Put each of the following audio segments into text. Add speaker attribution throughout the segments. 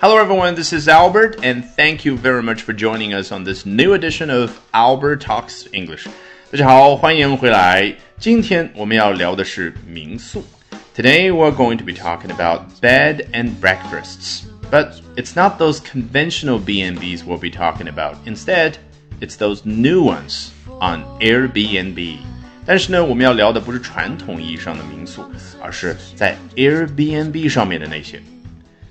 Speaker 1: Hello, everyone. This is Albert, and thank you very much for joining us on this new edition of Albert Talks English. 大家好，欢迎回来。今天我们要聊的是民宿。Today we're going to be talking about bed and breakfasts, but it's not those conventional B&Bs we'll be talking about. Instead, it's those new ones on Airbnb. 但是呢，我们要聊的不是传统意义上的民宿，而是在 Airbnb 上面的那些。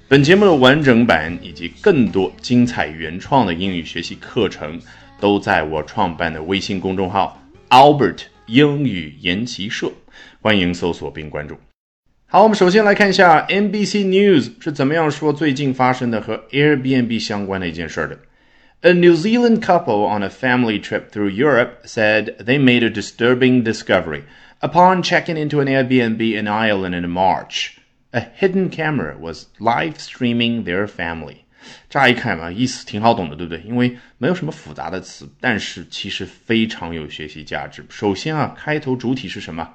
Speaker 1: 本节目的完整版以及更多精彩原创的英语学习课程，都在我创办的微信公众号 Albert 英语研习社，欢迎搜索并关注。好，我们首先来看一下 NBC News 是怎么样说最近发生的和 Airbnb 相关的一件事的。A New Zealand couple on a family trip through Europe said they made a disturbing discovery upon checking into an Airbnb in Ireland in March. A hidden camera was live streaming their family. 乍一看嘛，意思挺好懂的，对不对？因为没有什么复杂的词，但是其实非常有学习价值。首先啊，开头主体是什么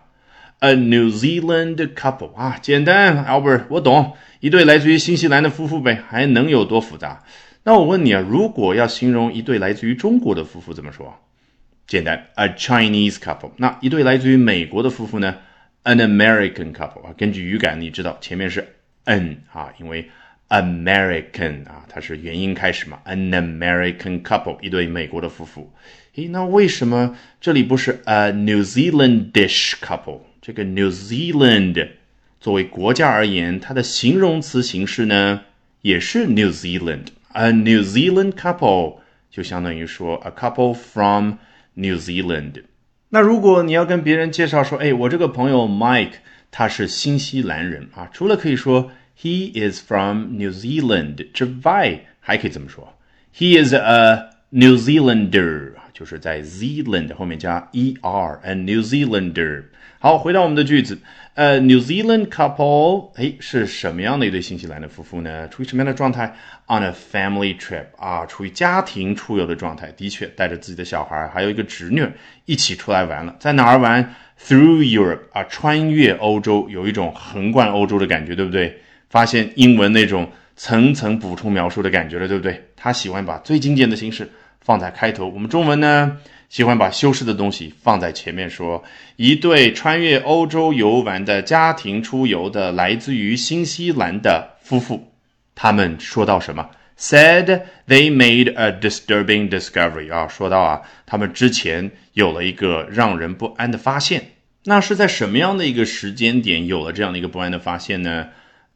Speaker 1: ？A New Zealand couple 啊，简单，Albert，我懂，一对来自于新西兰的夫妇呗，还能有多复杂？那我问你啊，如果要形容一对来自于中国的夫妇怎么说？简单，A Chinese couple。那一对来自于美国的夫妇呢？An American couple 啊，根据语感，你知道前面是 an 啊，因为 American 啊，它是元音开始嘛。An American couple 一对美国的夫妇。诶，那为什么这里不是 a New Zealandish couple？这个 New Zealand 作为国家而言，它的形容词形式呢也是 New Zealand。A New Zealand couple 就相当于说 a couple from New Zealand。那如果你要跟别人介绍说，哎，我这个朋友 Mike 他是新西兰人啊，除了可以说 He is from New Zealand 之外，还可以怎么说，He is a New Zealander，就是在 Zealand 后面加 er，and New Zealander。好，回到我们的句子，呃，New Zealand couple，哎，是什么样的一对新西兰的夫妇呢？处于什么样的状态？On a family trip，啊，处于家庭出游的状态。的确，带着自己的小孩，还有一个侄女一起出来玩了。在哪儿玩？Through Europe，啊，穿越欧洲，有一种横贯欧洲的感觉，对不对？发现英文那种层层补充描述的感觉了，对不对？他喜欢把最经典的形式放在开头，我们中文呢？喜欢把修饰的东西放在前面，说一对穿越欧洲游玩的家庭出游的来自于新西兰的夫妇，他们说到什么？Said they made a disturbing discovery 啊，说到啊，他们之前有了一个让人不安的发现。那是在什么样的一个时间点有了这样的一个不安的发现呢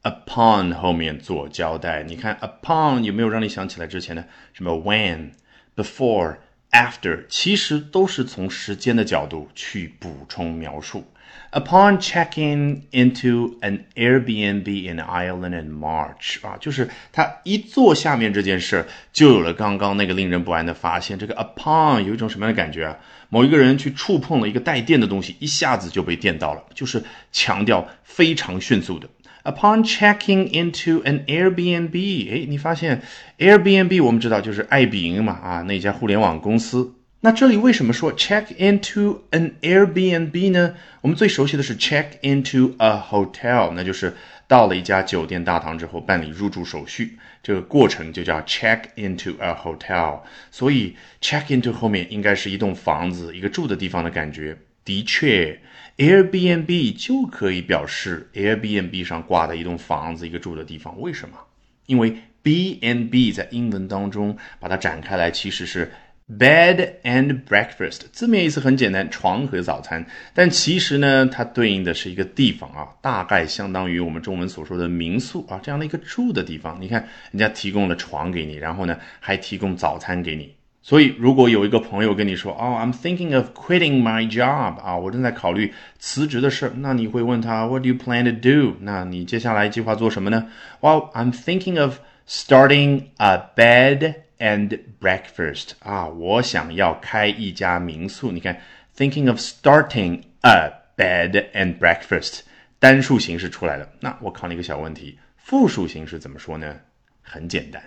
Speaker 1: ？Upon 后面做交代，你看 upon 有没有让你想起来之前的什么 when？Before, after，其实都是从时间的角度去补充描述。Upon checking into an Airbnb in Ireland in March，啊，就是他一做下面这件事，就有了刚刚那个令人不安的发现。这个 upon 有一种什么样的感觉啊？某一个人去触碰了一个带电的东西，一下子就被电到了，就是强调非常迅速的。Upon checking into an Airbnb，哎，你发现 Airbnb 我们知道就是爱彼迎嘛，啊，那家互联网公司。那这里为什么说 check into an Airbnb 呢？我们最熟悉的是 check into a hotel，那就是到了一家酒店大堂之后办理入住手续，这个过程就叫 check into a hotel。所以 check into 后面应该是一栋房子，一个住的地方的感觉。的确。Airbnb 就可以表示 Airbnb 上挂的一栋房子，一个住的地方。为什么？因为 BNB 在英文当中把它展开来，其实是 bed and breakfast。字面意思很简单，床和早餐。但其实呢，它对应的是一个地方啊，大概相当于我们中文所说的民宿啊，这样的一个住的地方。你看，人家提供了床给你，然后呢，还提供早餐给你。所以，如果有一个朋友跟你说：“哦，I'm thinking of quitting my job 啊，我正在考虑辞职的事。”那你会问他：“What do you plan to do？” 那你接下来计划做什么呢？Well, I'm thinking of starting a bed and breakfast 啊，我想要开一家民宿。你看，thinking of starting a bed and breakfast，单数形式出来了。那我考你一个小问题，复数形式怎么说呢？ 很简单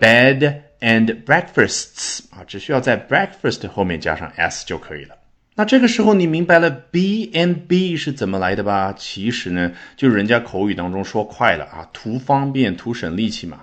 Speaker 1: ，bed。and breakfasts 啊，只需要在 breakfast 后面加上 s 就可以了。那这个时候你明白了 B and B 是怎么来的吧？其实呢，就人家口语当中说快了啊，图方便图省力气嘛。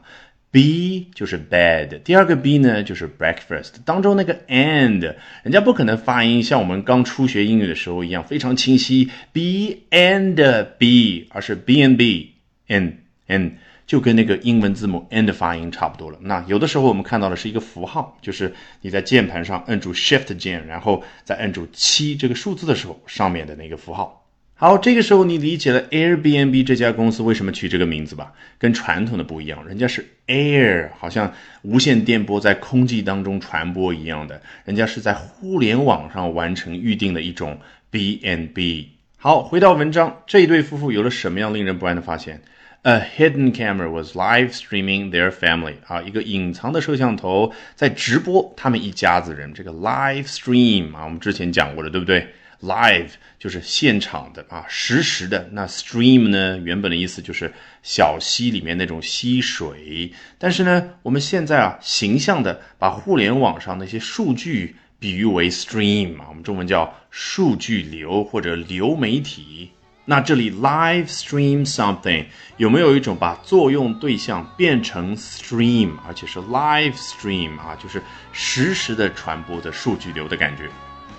Speaker 1: B 就是 bed，第二个 B 呢就是 breakfast，当中那个 and，人家不可能发音像我们刚初学英语的时候一样非常清晰，B and B，而是 B and B，and and 就跟那个英文字母 n 的发音差不多了。那有的时候我们看到的是一个符号，就是你在键盘上摁住 Shift 键，然后再摁住七这个数字的时候，上面的那个符号。好，这个时候你理解了 Airbnb 这家公司为什么取这个名字吧？跟传统的不一样，人家是 air，好像无线电波在空气当中传播一样的，人家是在互联网上完成预定的一种 BNB。好，回到文章，这一对夫妇有了什么样令人不安的发现？A hidden camera was live streaming their family。啊，一个隐藏的摄像头在直播他们一家子人。这个 live stream 啊，我们之前讲过的，对不对？Live 就是现场的啊，实时的。那 stream 呢，原本的意思就是小溪里面那种溪水。但是呢，我们现在啊，形象的把互联网上那些数据比喻为 stream 啊，我们中文叫数据流或者流媒体。那这里 live stream something 有没有一种把作用对象变成 stream，而且是 live stream 啊，就是实时的传播的数据流的感觉？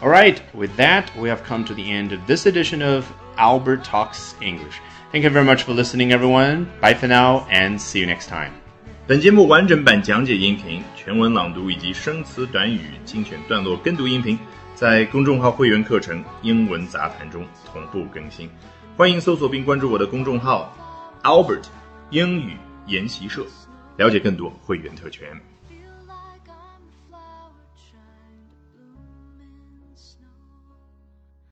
Speaker 1: All right, with that, we have come to the end of this edition of Albert Talks English. Thank you very much for listening, everyone. Bye for now, and see you next time. 本节目完整版讲解音频、全文朗读以及生词短语精选段落跟读音频， 在公众号会员课程《英文杂谈》中同步更新。欢迎搜索并关注我的公众号 Albert 英语研习社，了解更多会员特权。